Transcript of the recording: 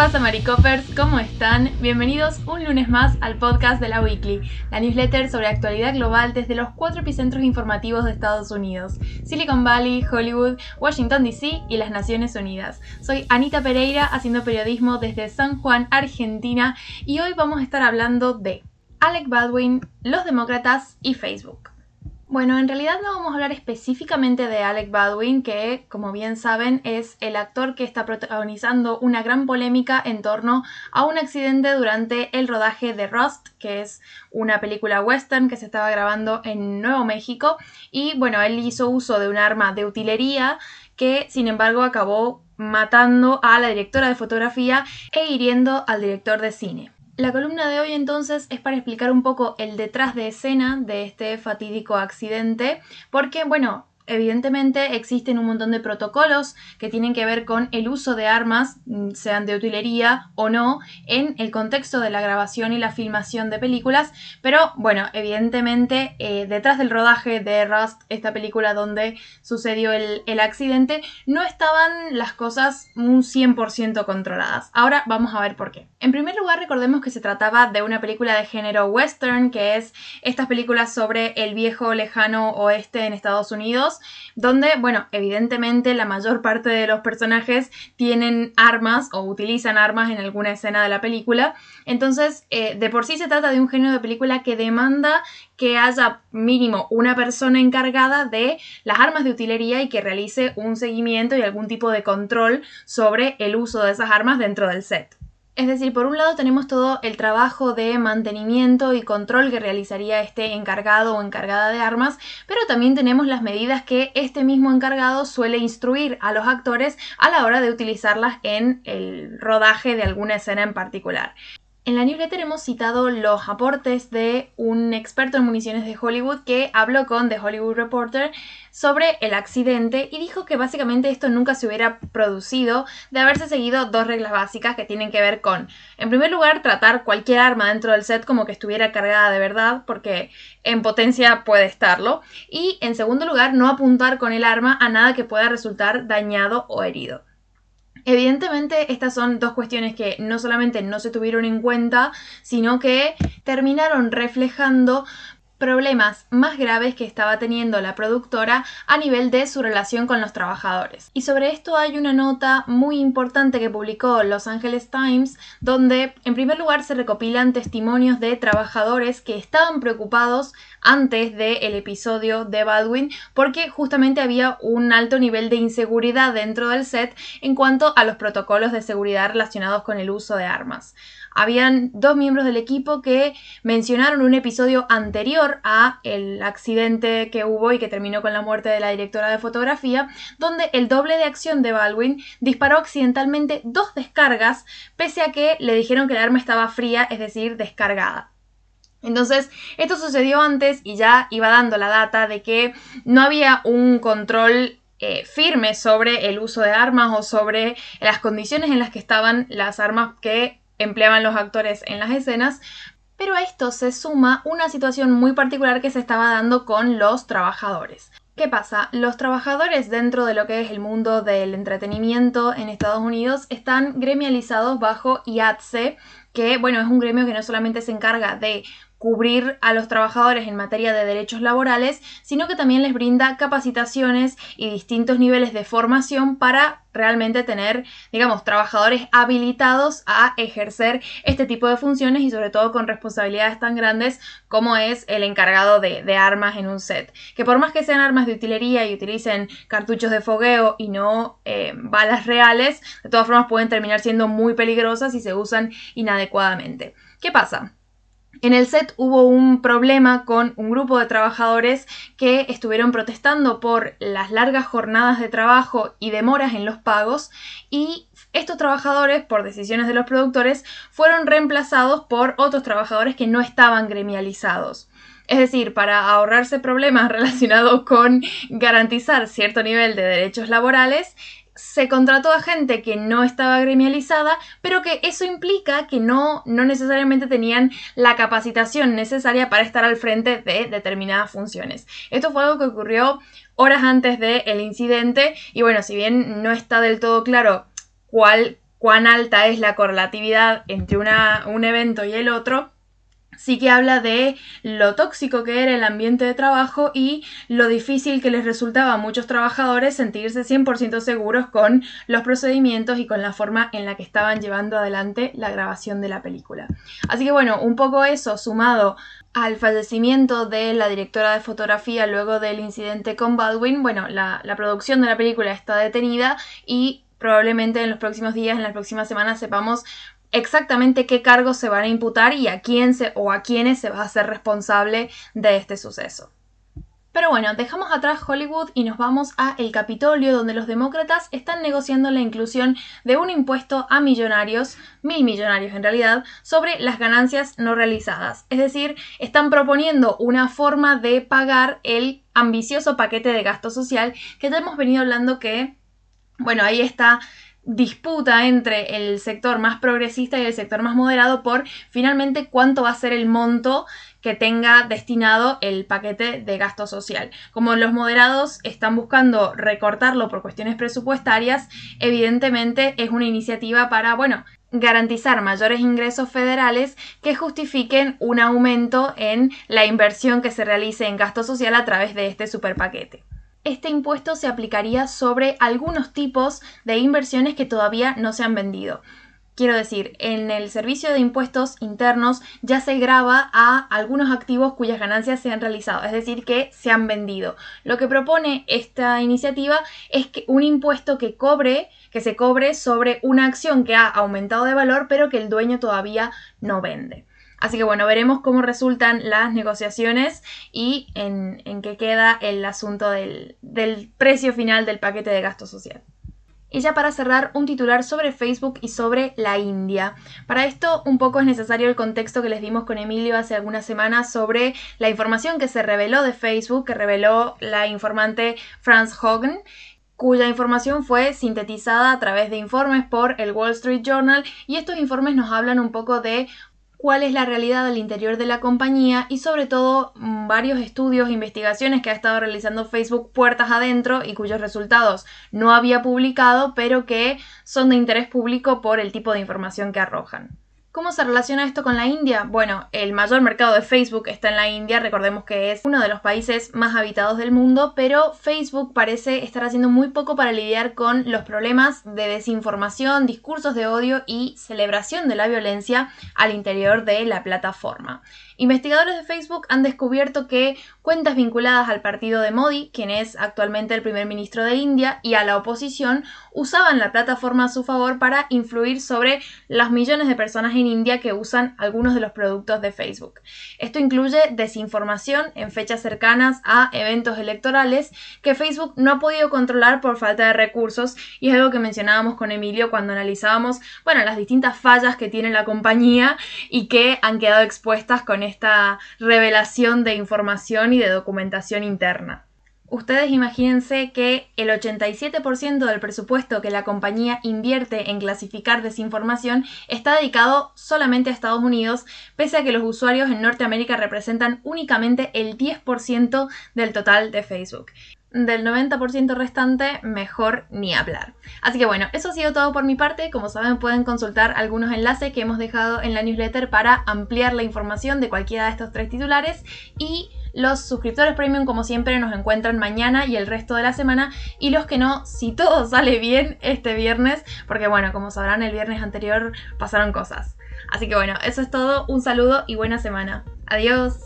pasa, Maricopers? ¿Cómo están? Bienvenidos un lunes más al podcast de la Weekly, la newsletter sobre actualidad global desde los cuatro epicentros informativos de Estados Unidos: Silicon Valley, Hollywood, Washington DC y las Naciones Unidas. Soy Anita Pereira, haciendo periodismo desde San Juan, Argentina, y hoy vamos a estar hablando de Alec Baldwin, los demócratas y Facebook. Bueno, en realidad no vamos a hablar específicamente de Alec Baldwin, que como bien saben es el actor que está protagonizando una gran polémica en torno a un accidente durante el rodaje de Rust, que es una película western que se estaba grabando en Nuevo México. Y bueno, él hizo uso de un arma de utilería que sin embargo acabó matando a la directora de fotografía e hiriendo al director de cine. La columna de hoy entonces es para explicar un poco el detrás de escena de este fatídico accidente, porque bueno, evidentemente existen un montón de protocolos que tienen que ver con el uso de armas, mm, sean de utilería o no, en el contexto de la grabación y la filmación de películas, pero bueno, evidentemente eh, detrás del rodaje de Rust, esta película donde sucedió el, el accidente, no estaban las cosas un 100% controladas. Ahora vamos a ver por qué. En primer lugar, recordemos que se trataba de una película de género western, que es estas películas sobre el viejo lejano oeste en Estados Unidos, donde, bueno, evidentemente la mayor parte de los personajes tienen armas o utilizan armas en alguna escena de la película. Entonces, eh, de por sí se trata de un género de película que demanda que haya mínimo una persona encargada de las armas de utilería y que realice un seguimiento y algún tipo de control sobre el uso de esas armas dentro del set. Es decir, por un lado tenemos todo el trabajo de mantenimiento y control que realizaría este encargado o encargada de armas, pero también tenemos las medidas que este mismo encargado suele instruir a los actores a la hora de utilizarlas en el rodaje de alguna escena en particular. En la newsletter hemos citado los aportes de un experto en municiones de Hollywood que habló con The Hollywood Reporter sobre el accidente y dijo que básicamente esto nunca se hubiera producido de haberse seguido dos reglas básicas que tienen que ver con, en primer lugar, tratar cualquier arma dentro del set como que estuviera cargada de verdad, porque en potencia puede estarlo, y en segundo lugar, no apuntar con el arma a nada que pueda resultar dañado o herido. Evidentemente estas son dos cuestiones que no solamente no se tuvieron en cuenta, sino que terminaron reflejando problemas más graves que estaba teniendo la productora a nivel de su relación con los trabajadores. Y sobre esto hay una nota muy importante que publicó Los Angeles Times, donde en primer lugar se recopilan testimonios de trabajadores que estaban preocupados antes del episodio de Baldwin porque justamente había un alto nivel de inseguridad dentro del set en cuanto a los protocolos de seguridad relacionados con el uso de armas habían dos miembros del equipo que mencionaron un episodio anterior a el accidente que hubo y que terminó con la muerte de la directora de fotografía, donde el doble de acción de Baldwin disparó accidentalmente dos descargas, pese a que le dijeron que el arma estaba fría, es decir, descargada. Entonces, esto sucedió antes y ya iba dando la data de que no había un control eh, firme sobre el uso de armas o sobre las condiciones en las que estaban las armas que empleaban los actores en las escenas, pero a esto se suma una situación muy particular que se estaba dando con los trabajadores. ¿Qué pasa? Los trabajadores dentro de lo que es el mundo del entretenimiento en Estados Unidos están gremializados bajo IATSE, que bueno, es un gremio que no solamente se encarga de cubrir a los trabajadores en materia de derechos laborales, sino que también les brinda capacitaciones y distintos niveles de formación para realmente tener, digamos, trabajadores habilitados a ejercer este tipo de funciones y sobre todo con responsabilidades tan grandes como es el encargado de, armas en un set. Que por más que sean armas de utilería y utilicen cartuchos de fogueo y no eh, balas reales, de todas formas pueden terminar siendo muy peligrosas si se usan inadecuadamente. ¿Qué pasa? En el set hubo un problema con un grupo de trabajadores que estuvieron protestando por las largas jornadas de trabajo y demoras en los pagos y estos trabajadores, por decisiones de los productores, fueron reemplazados por otros trabajadores que no estaban gremializados. Es decir, para ahorrarse problemas relacionados con garantizar cierto nivel de derechos laborales, se contrató a gente que no estaba gremializada, pero que eso implica que no, no necesariamente tenían la capacitación necesaria para estar al frente de determinadas funciones. Esto fue algo que ocurrió horas antes del incidente y bueno, si bien no está del todo claro cuál cuán alta es la correlatividad entre un evento y el otro, sí que habla de lo tóxico que era el ambiente de trabajo y lo difícil que les resultaba a muchos trabajadores sentirse 100% seguros con los procedimientos y con la forma en la que estaban llevando adelante la grabación de la película. Así que bueno, un poco eso sumado al fallecimiento de la directora de fotografía luego del incidente con Baldwin, bueno, la, la producción de la película está detenida y probablemente en los próximos días, en las próximas semanas, sepamos exactamente qué cargos se van a imputar y a quién se, o a quiénes se va a hacer responsable de este suceso. Pero bueno, dejamos atrás Hollywood y nos vamos a el Capitolio, donde los demócratas están negociando la inclusión de un impuesto a millonarios, mil millonarios en realidad, sobre las ganancias no realizadas. Es decir, están proponiendo una forma de pagar el ambicioso paquete de gasto social que ya hemos venido hablando que, bueno, ahí está disputa entre el sector más progresista y el sector más moderado por finalmente cuánto va a ser el monto que tenga destinado el paquete de gasto social. Como los moderados están buscando recortarlo por cuestiones presupuestarias, evidentemente es una iniciativa para, bueno, garantizar mayores ingresos federales que justifiquen un aumento en la inversión que se realice en gasto social a través de este superpaquete este impuesto se aplicaría sobre algunos tipos de inversiones que todavía no se han vendido. Quiero decir, en el servicio de impuestos internos ya se graba a algunos activos cuyas ganancias se han realizado, es decir, que se han vendido. Lo que propone esta iniciativa es que un impuesto que cobre, que se cobre sobre una acción que ha aumentado de valor, pero que el dueño todavía no vende. Así que bueno, veremos cómo resultan las negociaciones y en, qué queda el asunto del, del precio final del paquete de gasto social. Y ya para cerrar, un titular sobre Facebook y sobre la India. Para esto, un poco es necesario el contexto que les dimos con Emilio hace algunas semanas sobre la información que se reveló de Facebook, que reveló la informante Franz Hogan cuya información fue sintetizada a través de informes por el Wall Street Journal y estos informes nos hablan un poco de cuál es la realidad al interior de la compañía y sobre todo mm, varios estudios e investigaciones que ha estado realizando Facebook puertas adentro y cuyos resultados no había publicado pero que son de interés público por el tipo de información que arrojan. ¿Cómo se relaciona esto con la India? Bueno, el mayor mercado de Facebook está en la India, recordemos que es uno de los países más habitados del mundo, pero Facebook parece estar haciendo muy poco para lidiar con los problemas de desinformación, discursos de odio y celebración de la violencia al interior de la plataforma. Investigadores de Facebook han descubierto que cuentas vinculadas al partido de Modi, quien es actualmente el primer ministro de India, y a la oposición, usaban la plataforma a su favor para influir sobre las millones de personas en India que usan algunos de los productos de Facebook. Esto incluye desinformación en fechas cercanas a eventos electorales que Facebook no ha podido controlar por falta de recursos y es algo que mencionábamos con Emilio cuando analizábamos, bueno, las distintas fallas que tiene la compañía y que han quedado expuestas con esta revelación de información y de documentación interna. Ustedes imagínense que el 87% del presupuesto que la compañía invierte en clasificar desinformación está dedicado solamente a Estados Unidos, pese a que los usuarios en Norteamérica representan únicamente el 10% del total de Facebook. Del 90% restante, mejor ni hablar. Así que bueno, eso ha sido todo por mi parte. Como saben, pueden consultar algunos enlaces que hemos dejado en la newsletter para ampliar la información de cualquiera de estos tres titulares y los suscriptores premium, como siempre, nos encuentran mañana y el resto de la semana. Y los que no, si todo sale bien este viernes, porque bueno, como sabrán, el viernes anterior pasaron cosas. Así que bueno, eso es todo. Un saludo y buena semana. Adiós.